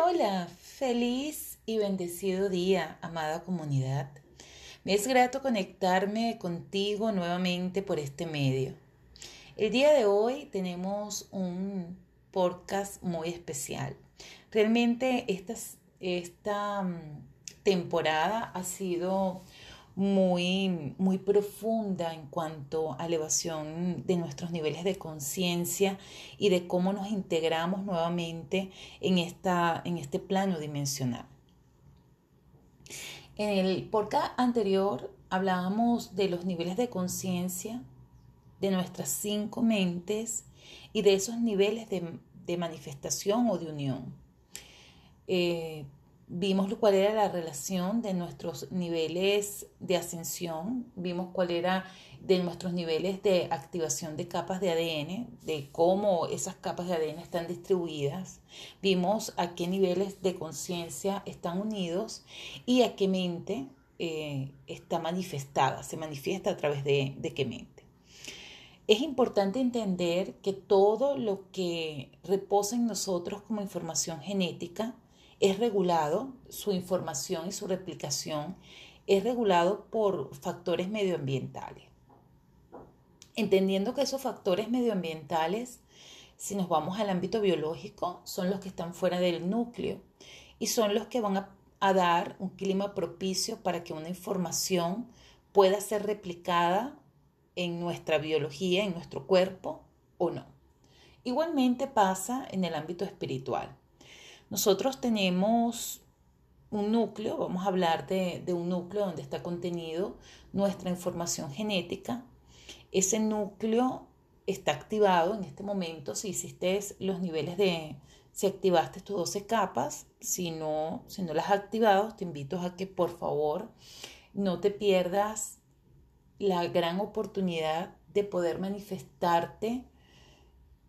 Hola, feliz y bendecido día, amada comunidad. Me es grato conectarme contigo nuevamente por este medio. El día de hoy tenemos un podcast muy especial. Realmente esta, esta mm, temporada ha sido muy, muy profunda en cuanto a elevación de nuestros niveles de conciencia y de cómo nos integramos nuevamente en, esta, en este plano dimensional. En el podcast anterior hablábamos de los niveles de conciencia de nuestras cinco mentes y de esos niveles de, manifestación o de unión. Eh, Vimos cuál era la relación de nuestros niveles de ascensión, vimos cuál era de nuestros niveles de activación de capas de ADN, de cómo esas capas de ADN están distribuidas, vimos a qué niveles de conciencia están unidos y a qué mente eh, está manifestada, se manifiesta a través de, de qué mente. Es importante entender que todo lo que reposa en nosotros como información genética es regulado, su información y su replicación es regulado por factores medioambientales. Entendiendo que esos factores medioambientales, si nos vamos al ámbito biológico, son los que están fuera del núcleo y son los que van a, a dar un clima propicio para que una información pueda ser replicada en nuestra biología, en nuestro cuerpo o no. Igualmente pasa en el ámbito espiritual. Nosotros tenemos un núcleo, vamos a hablar de, un núcleo donde está contenido nuestra información genética. Ese núcleo está activado en este momento si hiciste los niveles de, si activaste tus 12 capas, si no, si no las has activado, te invito a que por favor no te pierdas la gran oportunidad de poder manifestarte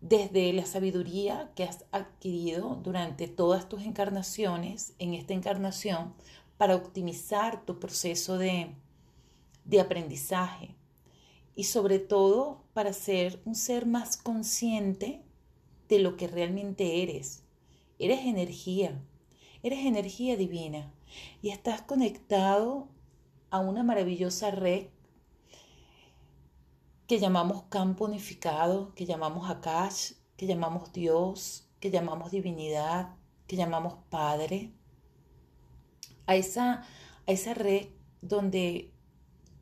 desde la sabiduría que has adquirido durante todas tus encarnaciones, en esta encarnación, para optimizar tu proceso de, de aprendizaje y sobre todo para ser un ser más consciente de lo que realmente eres. Eres energía, eres energía divina y estás conectado a una maravillosa red que llamamos campo unificado, que llamamos Akash, que llamamos Dios, que llamamos divinidad, que llamamos Padre, a esa, a esa red donde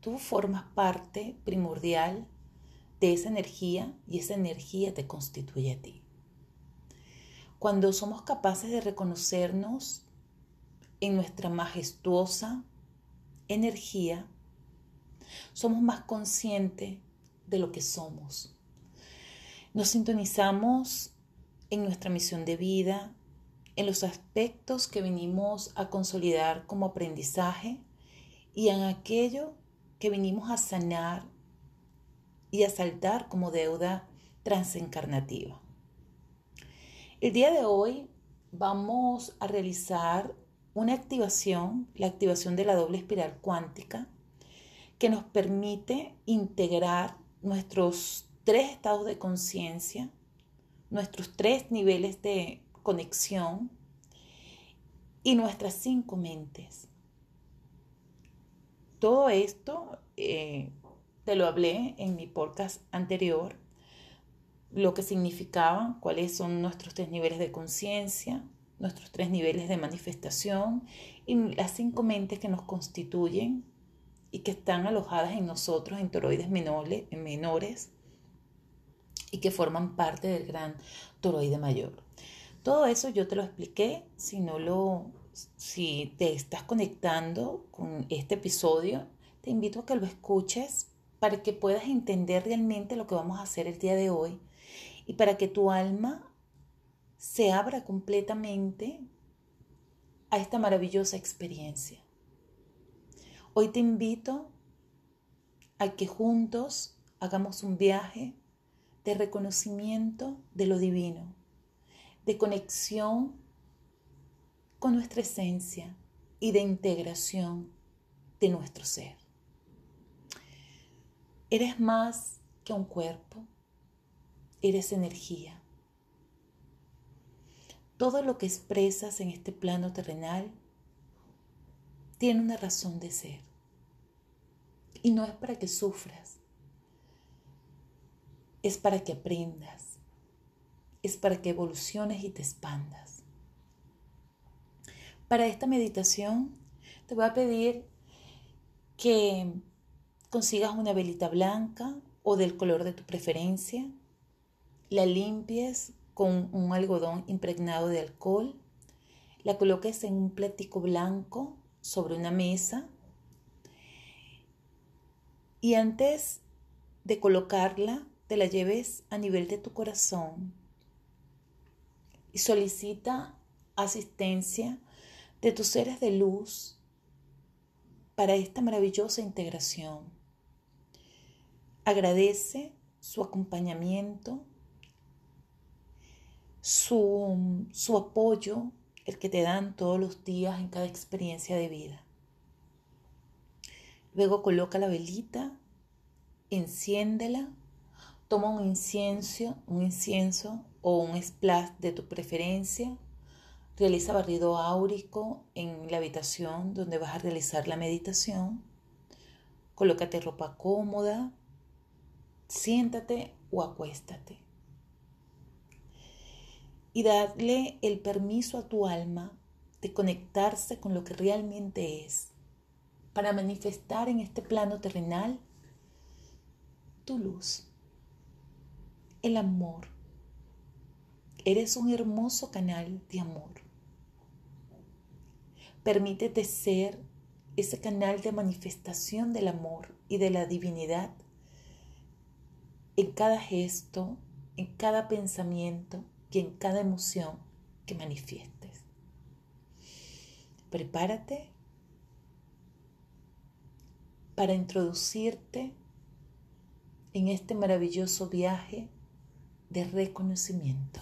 tú formas parte primordial de esa energía y esa energía te constituye a ti. Cuando somos capaces de reconocernos en nuestra majestuosa energía, somos más conscientes de lo que somos. Nos sintonizamos en nuestra misión de vida, en los aspectos que venimos a consolidar como aprendizaje y en aquello que venimos a sanar y a saltar como deuda transencarnativa. El día de hoy vamos a realizar una activación, la activación de la doble espiral cuántica, que nos permite integrar nuestros tres estados de conciencia, nuestros tres niveles de conexión y nuestras cinco mentes. Todo esto eh, te lo hablé en mi podcast anterior, lo que significaba, cuáles son nuestros tres niveles de conciencia, nuestros tres niveles de manifestación y las cinco mentes que nos constituyen y que están alojadas en nosotros en toroides menores, y que forman parte del gran toroide mayor. Todo eso yo te lo expliqué, si no lo si te estás conectando con este episodio, te invito a que lo escuches para que puedas entender realmente lo que vamos a hacer el día de hoy y para que tu alma se abra completamente a esta maravillosa experiencia. Hoy te invito a que juntos hagamos un viaje de reconocimiento de lo divino, de conexión con nuestra esencia y de integración de nuestro ser. Eres más que un cuerpo, eres energía. todo lo que expresas en este plano terrenal tiene una razón de ser. Y no es para que sufras, es para que aprendas, es para que evoluciones y te expandas. Para esta meditación te voy a pedir que consigas una velita blanca o del color de tu preferencia, la limpies con un algodón impregnado de alcohol, la coloques en un platico blanco sobre una mesa y antes de colocarla te la lleves a nivel de tu corazón y solicita asistencia de tus seres de luz para esta maravillosa integración. Agradece su acompañamiento, su, su apoyo, el que te dan todos los días en cada experiencia de vida. Luego coloca la velita, enciéndela, toma un incienso, un incienso o un splash de tu preferencia. Realiza barrido áurico en la habitación donde vas a realizar la meditación. Colócate ropa cómoda, siéntate o acuéstate. Y darle el permiso a tu alma de conectarse con lo que realmente es, para manifestar en este plano terrenal tu luz, el amor. Eres un hermoso canal de amor. Permítete ser ese canal de manifestación del amor y de la divinidad en cada gesto, en cada pensamiento y en cada emoción que manifiestes. Prepárate para introducirte en este maravilloso viaje de reconocimiento.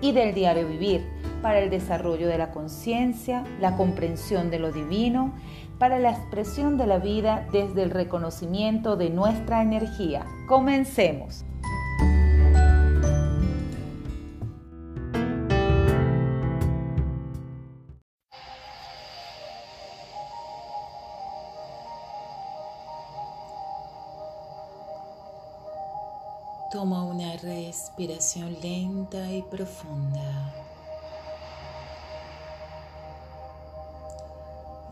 y del diario vivir para el desarrollo de la conciencia, la comprensión de lo divino, para la expresión de la vida desde el reconocimiento de nuestra energía. Comencemos. Toma una respiración lenta y profunda.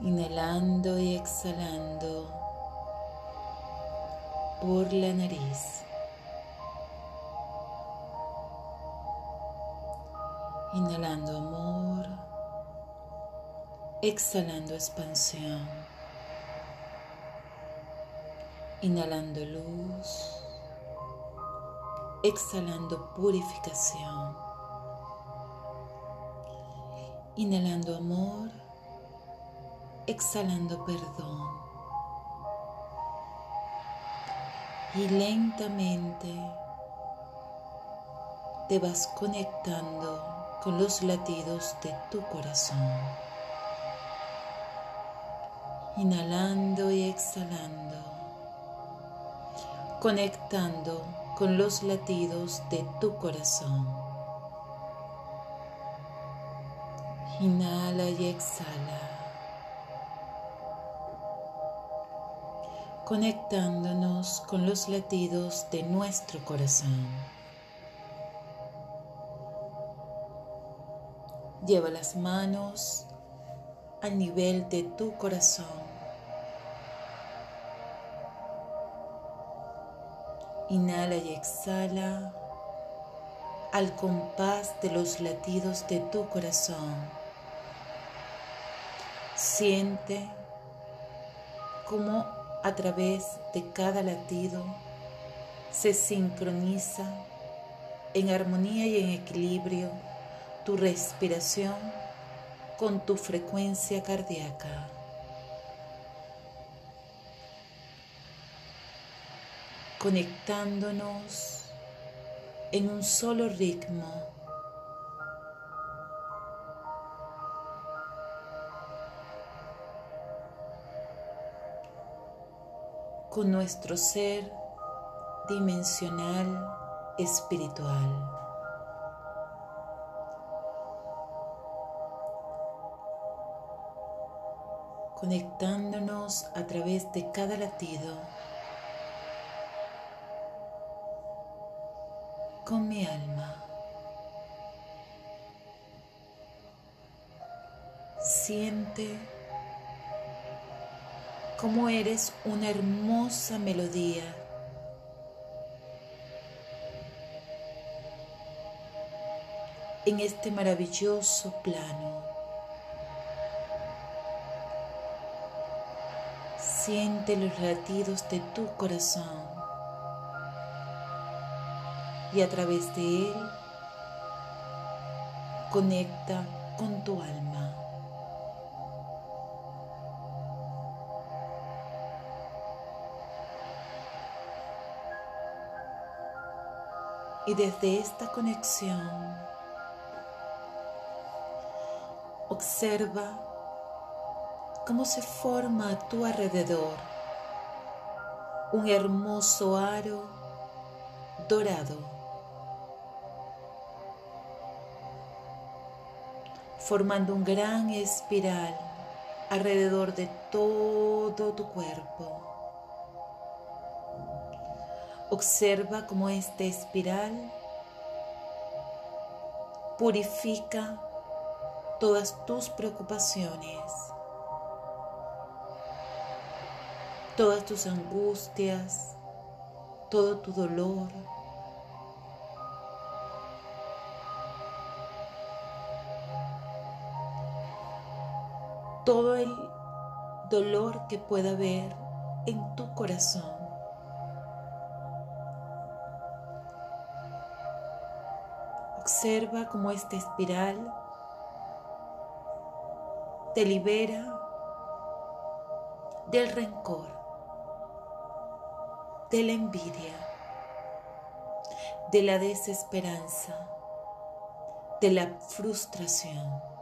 Inhalando y exhalando por la nariz. Inhalando amor, exhalando expansión. Inhalando luz exhalando purificación, inhalando amor, exhalando perdón. Y lentamente te vas conectando con los latidos de tu corazón. Inhalando y exhalando, conectando con los latidos de tu corazón. Inhala y exhala. Conectándonos con los latidos de nuestro corazón. Lleva las manos al nivel de tu corazón. Inhala y exhala al compás de los latidos de tu corazón. Siente cómo a través de cada latido se sincroniza en armonía y en equilibrio tu respiración con tu frecuencia cardíaca. Conectándonos en un solo ritmo. con nuestro ser dimensional espiritual. conectándonos a través de cada latido con mi alma. Siente cómo eres una hermosa melodía. en este maravilloso plano. Siente los latidos de tu corazón y a través de él conecta con tu alma. Y desde esta conexión, observa cómo se forma a tu alrededor un hermoso aro dorado, formando un gran espiral alrededor de todo tu cuerpo. Observa cómo esta espiral purifica todas tus preocupaciones todas tus angustias, todo tu dolor. Todo el dolor que pueda haber en tu corazón. Observa cómo esta espiral te libera del rencor de la envidia, de la desesperanza, de la frustración.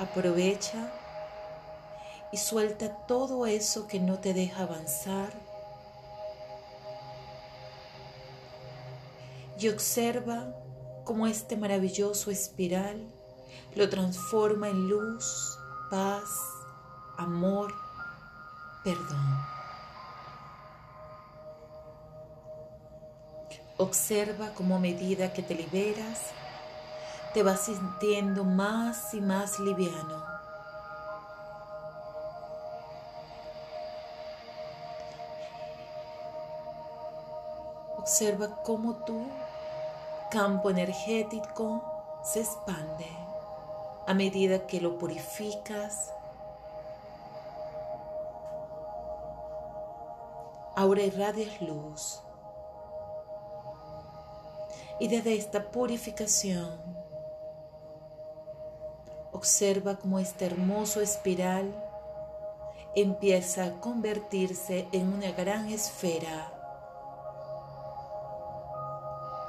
Aprovecha y suelta todo eso que no te deja avanzar y observa cómo este maravilloso espiral lo transforma en luz, paz, amor, perdón. Observa cómo a medida que te liberas, te vas sintiendo más y más liviano. Observa cómo tu campo energético se expande a medida que lo purificas ahora irradias luz. Y desde esta purificación, observa cómo este hermoso espiral empieza a convertirse en una gran esfera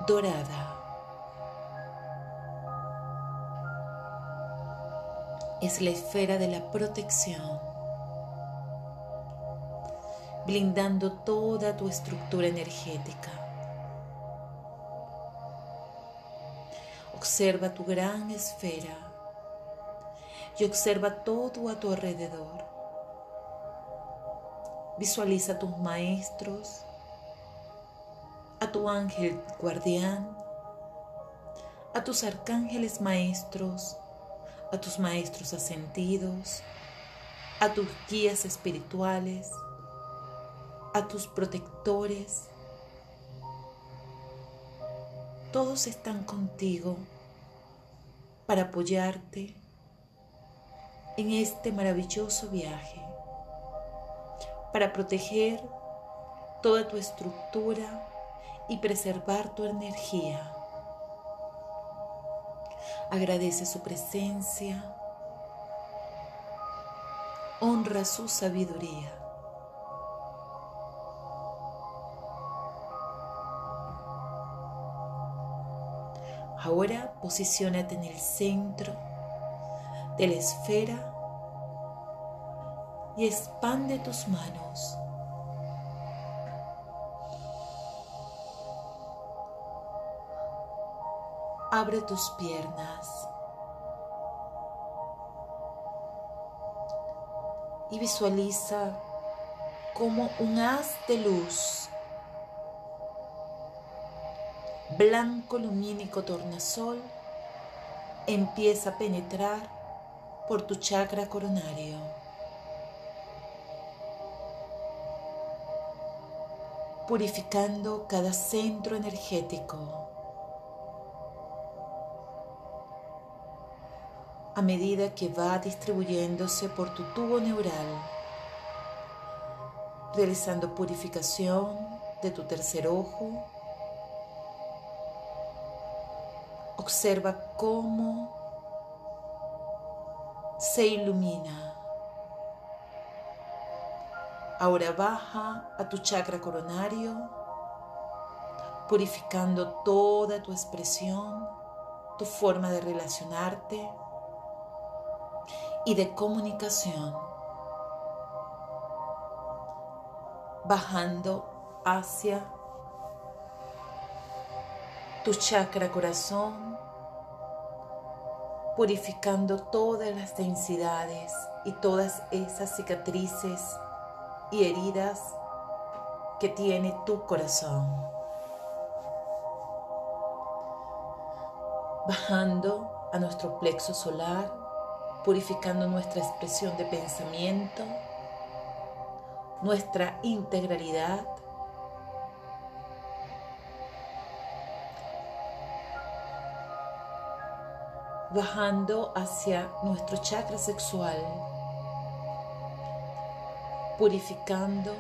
dorada. Es la esfera de la protección blindando toda tu estructura energética. Observa tu gran esfera y observa todo a tu alrededor. Visualiza a tus maestros, a tu ángel guardián, a tus arcángeles maestros, a tus maestros ascendidos, a tus guías espirituales, a tus protectores. Todos están contigo para apoyarte en este maravilloso viaje. para proteger toda tu estructura y preservar tu energía. Agradece su presencia. Honra su sabiduría. Ahora posiciónate en el centro de la esfera y expande tus manos. Abre tus piernas y visualiza como un haz de luz blanco lumínico tornasol empieza a penetrar por tu chakra coronario. purificando cada centro energético. A medida que va distribuyéndose por tu tubo neural, realizando purificación de tu tercer ojo, Observa cómo se ilumina. Ahora baja a tu chakra coronario, purificando toda tu expresión, tu forma de relacionarte y de comunicación. Bajando hacia tu chakra corazón, purificando todas las densidades y todas esas cicatrices y heridas que tiene tu corazón. Bajando a nuestro plexo solar, purificando nuestra expresión de pensamiento, nuestra integralidad bajando hacia nuestro chakra sexual, purificando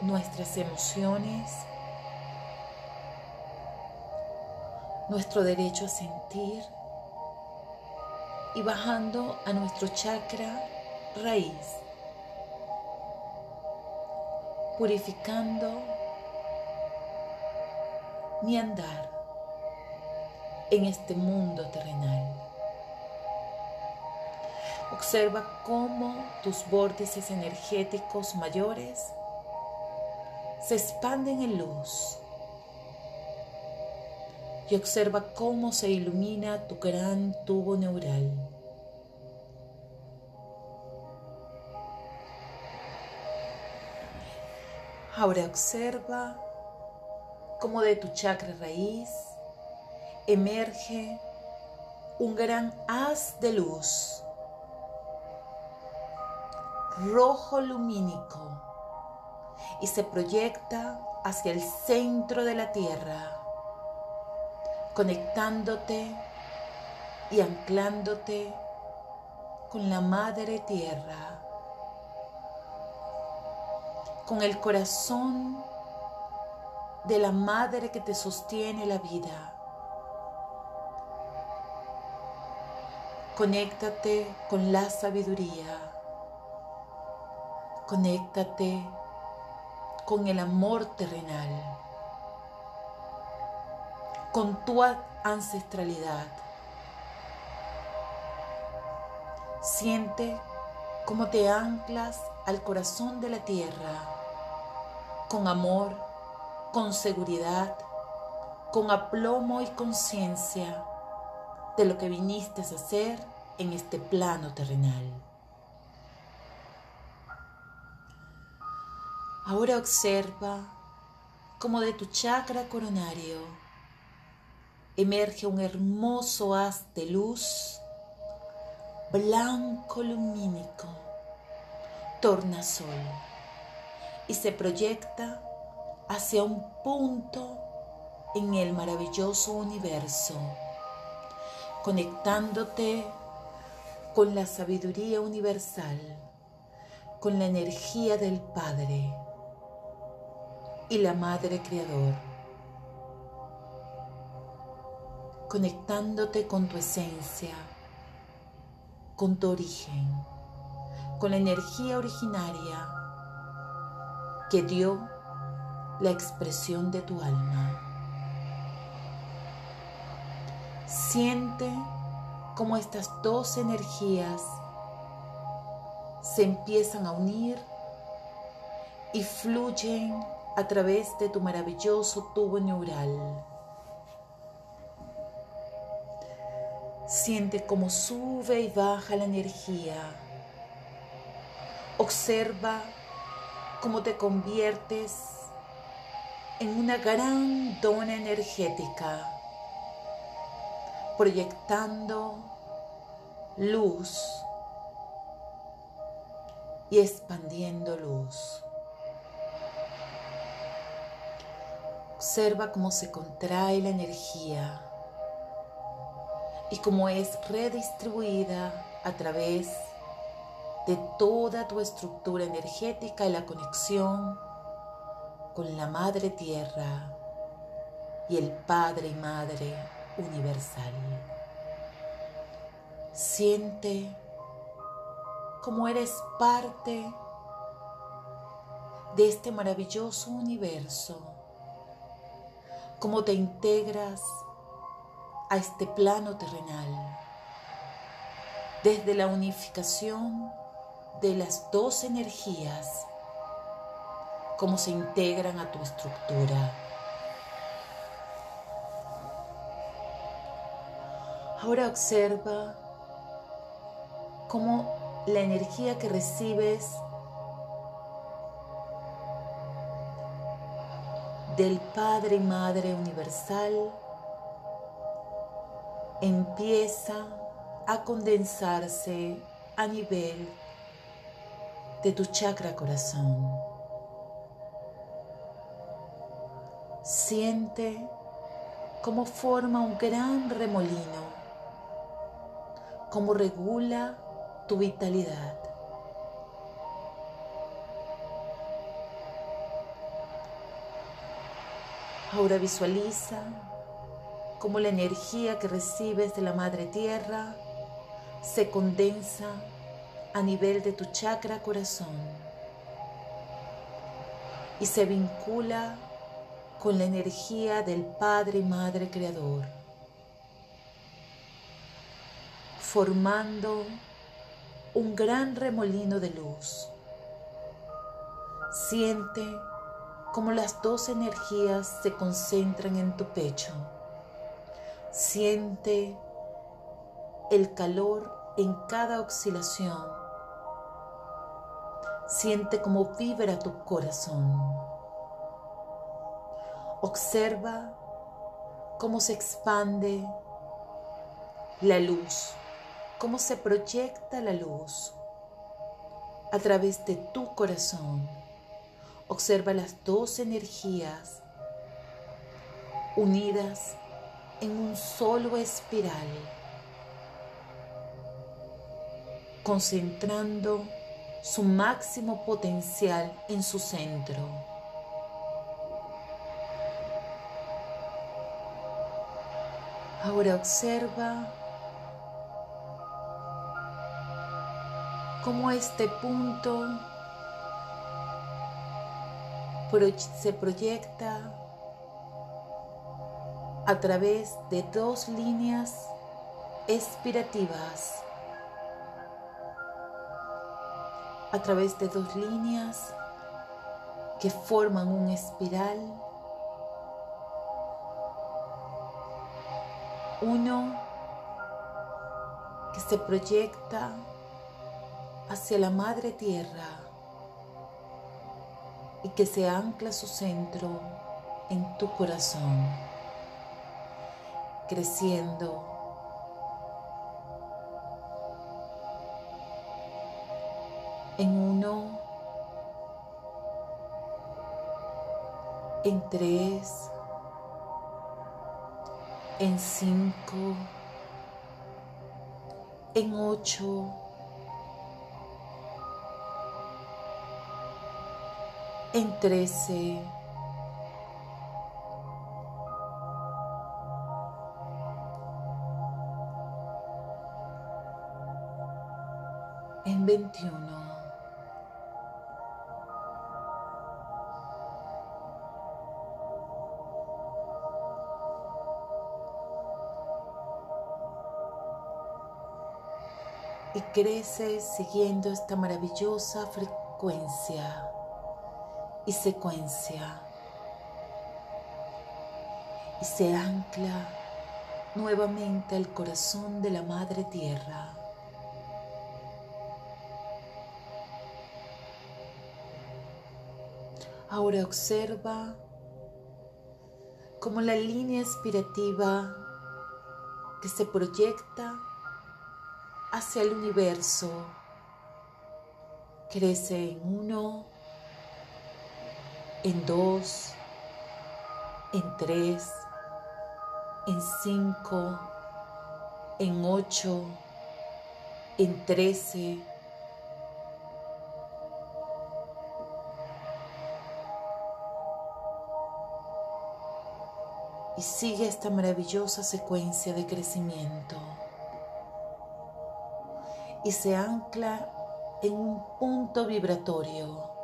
nuestras emociones, nuestro derecho a sentir y bajando a nuestro chakra raíz, purificando mi andar en este mundo terrenal. Observa cómo tus vórtices energéticos mayores se expanden en luz. Y observa cómo se ilumina tu gran tubo neural. Ahora observa cómo de tu chakra raíz emerge un gran haz de luz rojo lumínico y se proyecta hacia el centro de la Tierra, conectándote y anclándote con la Madre Tierra, con el corazón de la Madre que te sostiene la vida. Conéctate con la sabiduría Conéctate con el amor terrenal, con tu ancestralidad. Siente cómo te anclas al corazón de la tierra, con amor, con seguridad, con aplomo y conciencia de lo que viniste a hacer en este plano terrenal. Ahora observa cómo de tu chakra coronario emerge un hermoso haz de luz blanco lumínico, tornasol, y se proyecta hacia un punto en el maravilloso universo, conectándote con la sabiduría universal con la energía del Padre y la Madre Creador, conectándote con tu esencia, con tu origen, con la energía originaria que dio la expresión de tu alma. Siente cómo estas dos energías se empiezan a unir y fluyen a través de tu maravilloso tubo neural. Siente cómo sube y baja la energía. Observa cómo te conviertes en una gran dona energética, proyectando luz y expandiendo luz. Observa cómo se contrae la energía y cómo es redistribuida a través de toda tu estructura energética y la conexión con la Madre Tierra y el Padre y Madre Universal. Siente como eres parte de este maravilloso universo, cómo te integras a este plano terrenal, desde la unificación de las dos energías, cómo se integran a tu estructura. Ahora observa cómo la energía que recibes del Padre y Madre Universal empieza a condensarse a nivel de tu chakra corazón. Siente cómo forma un gran remolino, cómo regula tu vitalidad. Ahora visualiza cómo la energía que recibes de la Madre Tierra se condensa a nivel de tu chakra corazón y se vincula con la energía del Padre y Madre Creador, formando un gran remolino de luz. Siente cómo las dos energías se concentran en tu pecho. Siente el calor en cada oscilación. Siente cómo vibra tu corazón. Observa cómo se expande la luz cómo se proyecta la luz a través de tu corazón. Observa las dos energías unidas en un solo espiral, concentrando su máximo potencial en su centro. Ahora observa cómo este punto se proyecta a través de dos líneas expirativas, a través de dos líneas que forman un espiral, uno que se proyecta hacia la madre tierra y que se ancla su centro en tu corazón, creciendo. En uno, en tres, en cinco, en ocho, en trece, en veintiuno. y crece siguiendo esta maravillosa frecuencia y secuencia y se ancla nuevamente al corazón de la Madre Tierra. Ahora observa cómo la línea aspirativa que se proyecta hacia el universo crece en uno, en dos, en tres, en cinco, en ocho, en trece. Y sigue esta maravillosa secuencia de crecimiento. Y se ancla en un punto vibratorio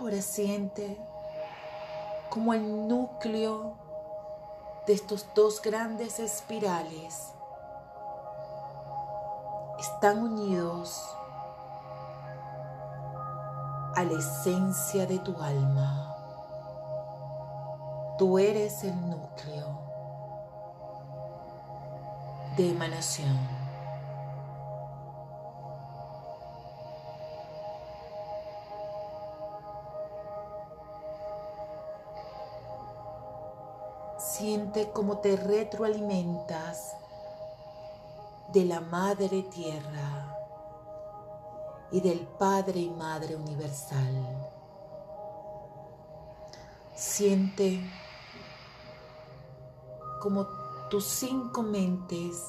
Ahora siente como el núcleo de estos dos grandes espirales están unidos a la esencia de tu alma. Tú eres el núcleo de emanación. Siente cómo te retroalimentas de la Madre Tierra y del Padre y Madre Universal. Siente como tus cinco mentes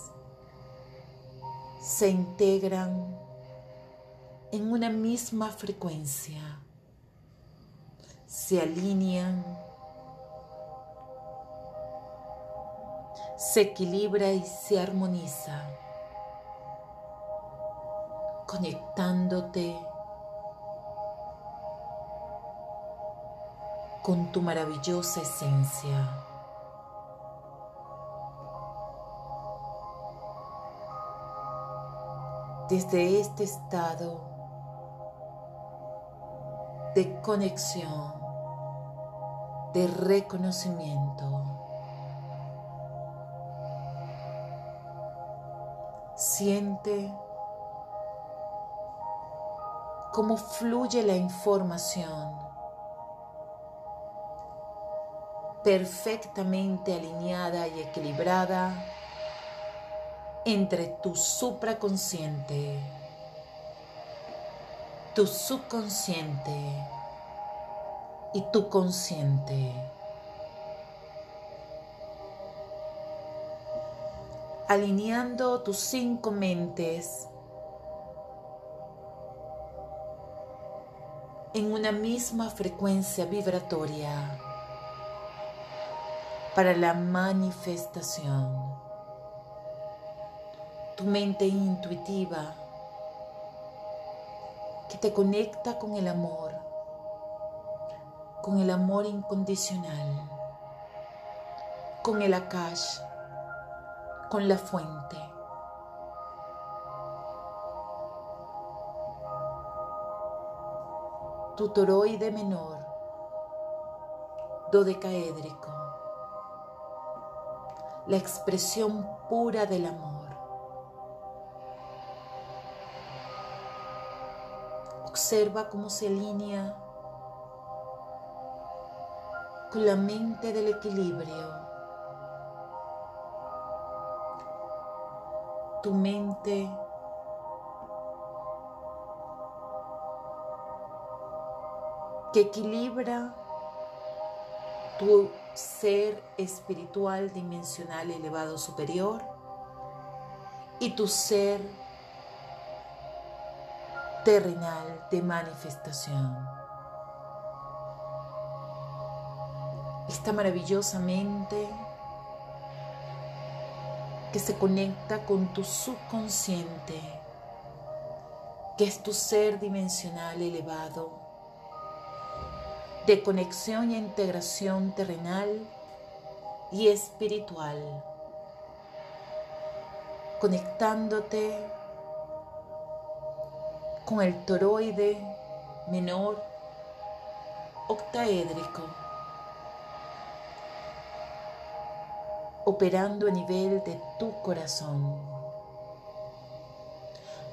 se integran en una misma frecuencia, se alinean se equilibra y se armoniza, conectándote con tu maravillosa esencia. Desde este estado de conexión, de reconocimiento, Siente cómo fluye la información perfectamente alineada y equilibrada entre tu supraconsciente, tu subconsciente y tu consciente. Alineando tus cinco mentes en una misma frecuencia vibratoria para la manifestación. Tu mente intuitiva que te conecta con el amor, con el amor incondicional, con el akash con la fuente. Tu toroide menor, dodecaédrico, la expresión pura del amor. Observa cómo se alinea con la mente del equilibrio tu mente que equilibra tu ser espiritual dimensional elevado superior y tu ser terrenal de manifestación. Esta maravillosa mente que se conecta con tu subconsciente, que es tu ser dimensional elevado, de conexión e integración terrenal y espiritual, conectándote con el toroide menor octaédrico, operando a nivel de tu corazón,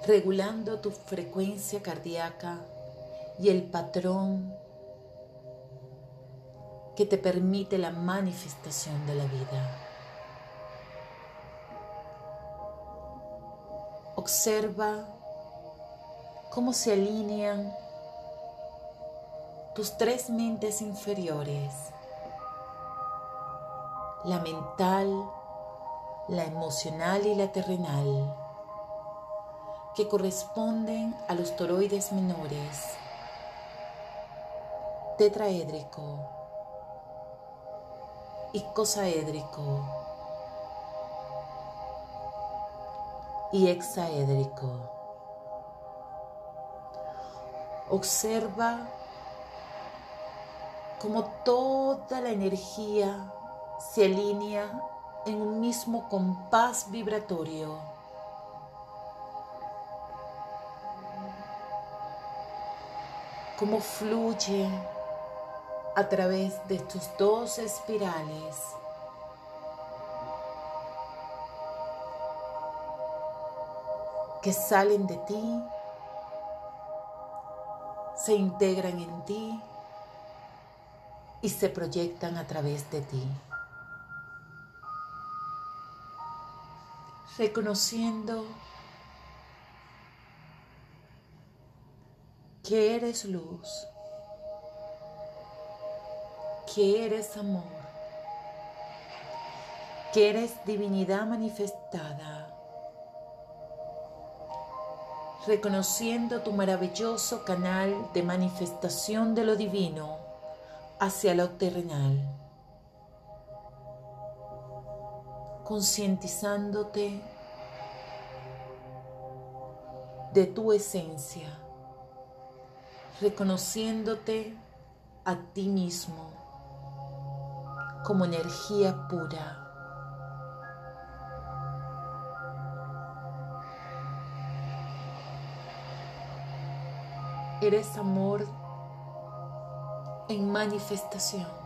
regulando tu frecuencia cardíaca y el patrón que te permite la manifestación de la vida. Observa cómo se alinean tus tres mentes inferiores, la mental, la emocional y la terrenal, que corresponden a los toroides menores, tetraédrico, icosaédrico y hexaédrico. Observa cómo toda la energía se alinea en un mismo compás vibratorio. Cómo fluye a través de tus dos espirales. que salen de ti, se integran en ti y se proyectan a través de ti. Reconociendo que eres luz que eres amor, que eres divinidad manifestada, reconociendo tu maravilloso canal de manifestación de lo divino hacia lo terrenal, concientizándote de tu esencia, reconociéndote a ti mismo como energía pura. Eres amor en manifestación.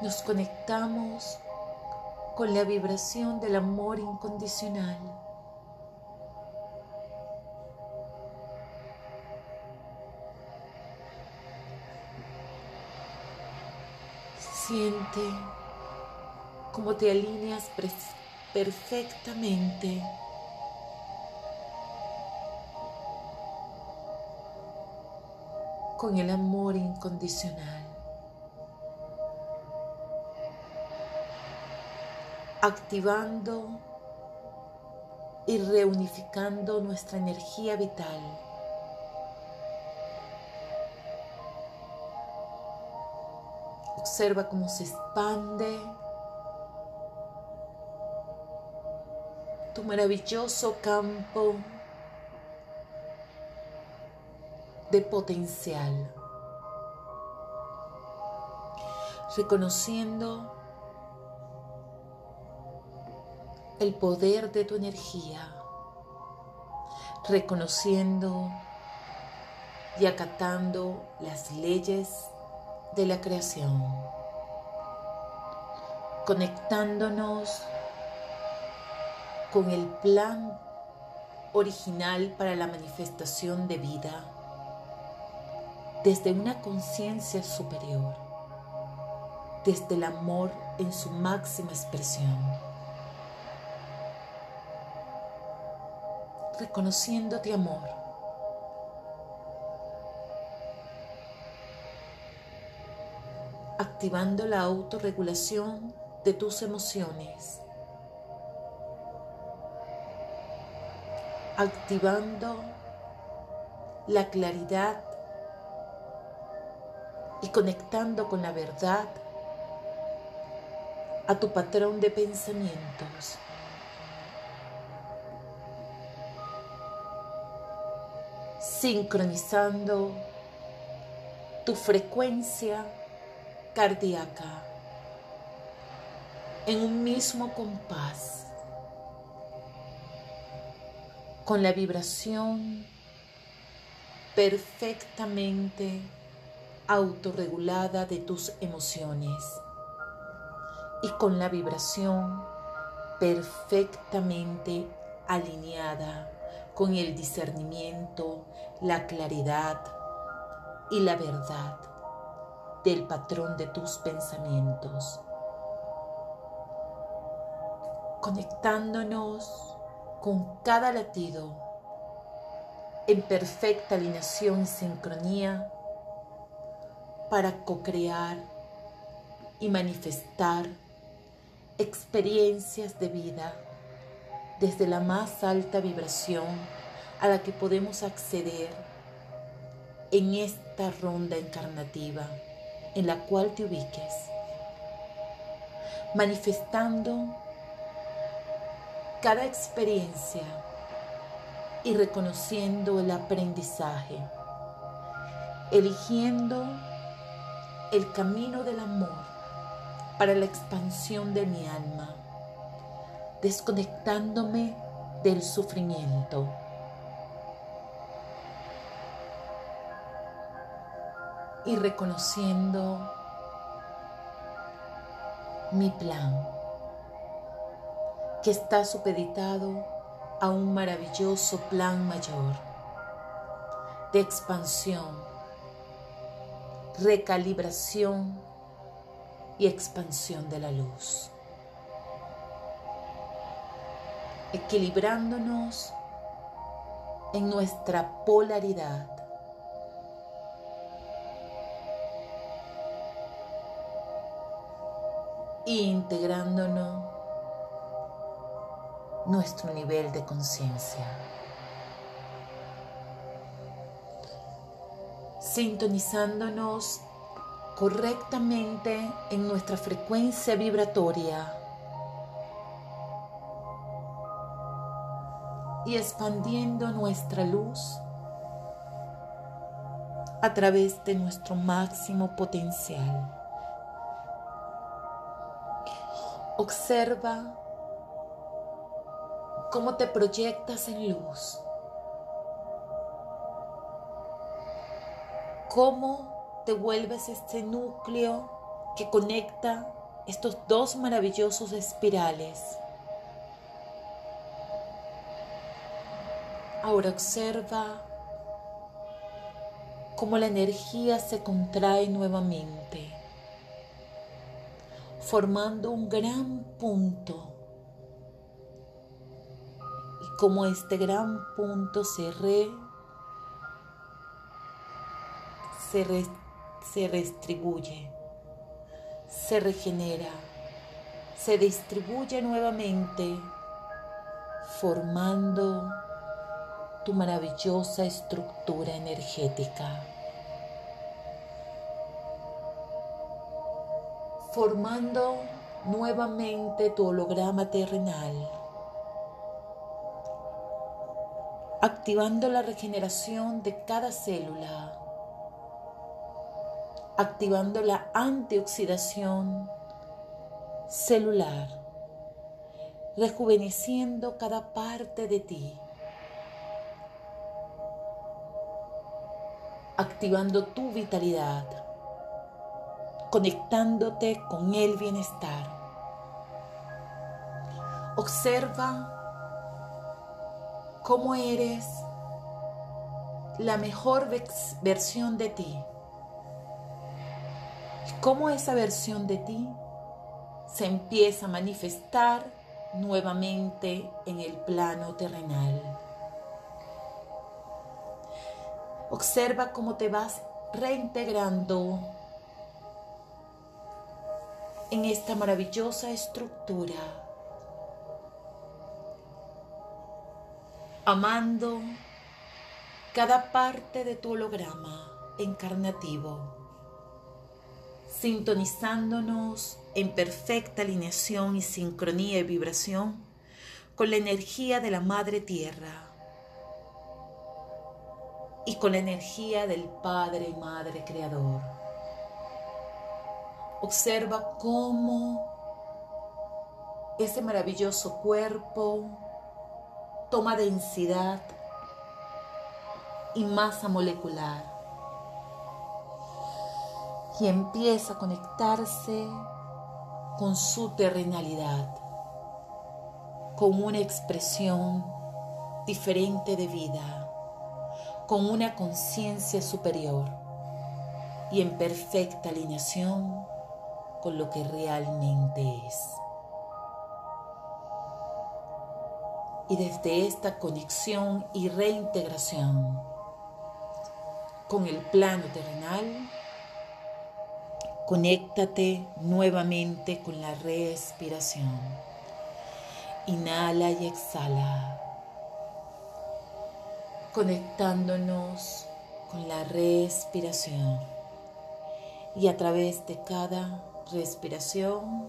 Nos conectamos con la vibración del amor incondicional. Siente cómo te alineas perfectamente con el amor incondicional. Activando y reunificando nuestra energía vital. Observa cómo se expande tu maravilloso campo de potencial. Reconociendo el poder de tu energía. Reconociendo y acatando las leyes de la creación, conectándonos con el plan original para la manifestación de vida desde una conciencia superior, desde el amor en su máxima expresión, reconociéndote amor activando la autorregulación de tus emociones. activando la claridad y conectando con la verdad a tu patrón de pensamientos. Sincronizando tu frecuencia cardíaca en un mismo compás con la vibración perfectamente autorregulada de tus emociones y con la vibración perfectamente alineada con el discernimiento, la claridad y la verdad del patrón de tus pensamientos. Conectándonos con cada latido en perfecta alineación y sincronía para co-crear y manifestar experiencias de vida desde la más alta vibración a la que podemos acceder en esta ronda encarnativa en la cual te ubiques, manifestando cada experiencia y reconociendo el aprendizaje, eligiendo el camino del amor para la expansión de mi alma, desconectándome del sufrimiento. Y reconociendo mi plan, que está supeditado a un maravilloso plan mayor de expansión, recalibración y expansión de la luz. Equilibrándonos en nuestra polaridad. Integrándonos nuestro nivel de conciencia. Sintonizándonos correctamente en nuestra frecuencia vibratoria y expandiendo nuestra luz a través de nuestro máximo potencial. Observa cómo te proyectas en luz, cómo te vuelves este núcleo que conecta estos dos maravillosos espirales. Ahora observa cómo la energía se contrae nuevamente, formando un gran punto. Y cómo este gran punto se re, se se redistribuye, se regenera, se distribuye nuevamente, formando tu maravillosa estructura energética. Formando nuevamente tu holograma terrenal. Activando la regeneración de cada célula activando la antioxidación celular, rejuveneciendo cada parte de ti, activando tu vitalidad, conectándote con el bienestar. Observa cómo eres la mejor versión de ti cómo esa versión de ti se empieza a manifestar nuevamente en el plano terrenal. Observa cómo te vas reintegrando en esta maravillosa estructura. amando cada parte de tu holograma encarnativo, sintonizándonos en perfecta alineación y sincronía y vibración con la energía de la Madre Tierra y con la energía del Padre y Madre Creador. Observa cómo ese maravilloso cuerpo toma densidad y masa molecular y empieza a conectarse con su terrenalidad, con una expresión diferente de vida, con una conciencia superior y en perfecta alineación con lo que realmente es. Y desde esta conexión y reintegración con el plano terrenal, conéctate nuevamente con la respiración. Inhala y exhala, conectándonos con la respiración. Y a través de cada respiración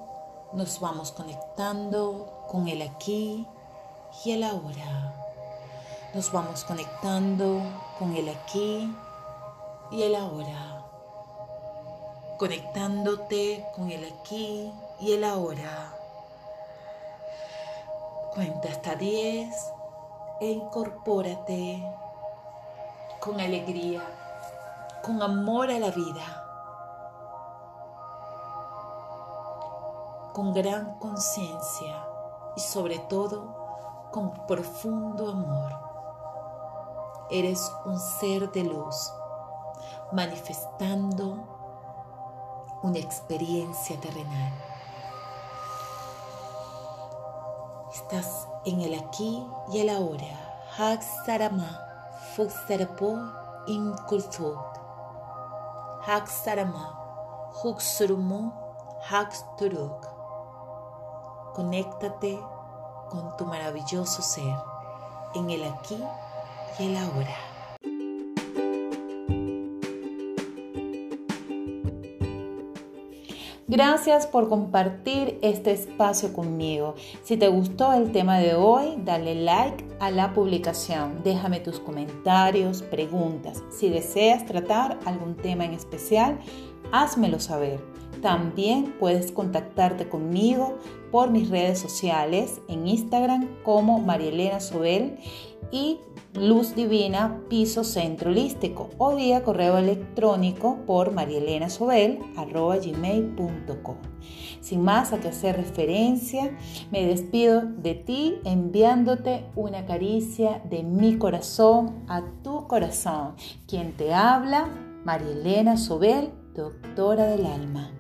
nos vamos conectando con el aquí y el ahora. Nos vamos conectando con el aquí y el ahora. Conectándote con el aquí y el ahora. Cuenta hasta 10 e incorpórate con alegría, con amor a la vida, con gran conciencia y sobre todo con profundo amor. Eres un ser de luz, manifestando una experiencia terrenal. Estás en el aquí y el ahora. Hak Sarama, Fuxarapo Inkultuk. Hak Sarama, Huxurumu, Hak Turuk. Conéctate con tu maravilloso ser en el aquí y el ahora. Gracias por compartir este espacio conmigo. Si te gustó el tema de hoy, dale like a la publicación. Déjame tus comentarios, preguntas. Si deseas tratar algún tema en especial, házmelo saber. También puedes contactarte conmigo por mis redes sociales en Instagram como Marielena Sobel y Luz Divina Piso Centro Holístico o vía correo electrónico por marielenasobel.gmail.com. Sin más a que hacer referencia, me despido de ti enviándote una caricia de mi corazón a tu corazón. Quien te habla, Marielena Sobel, doctora del alma.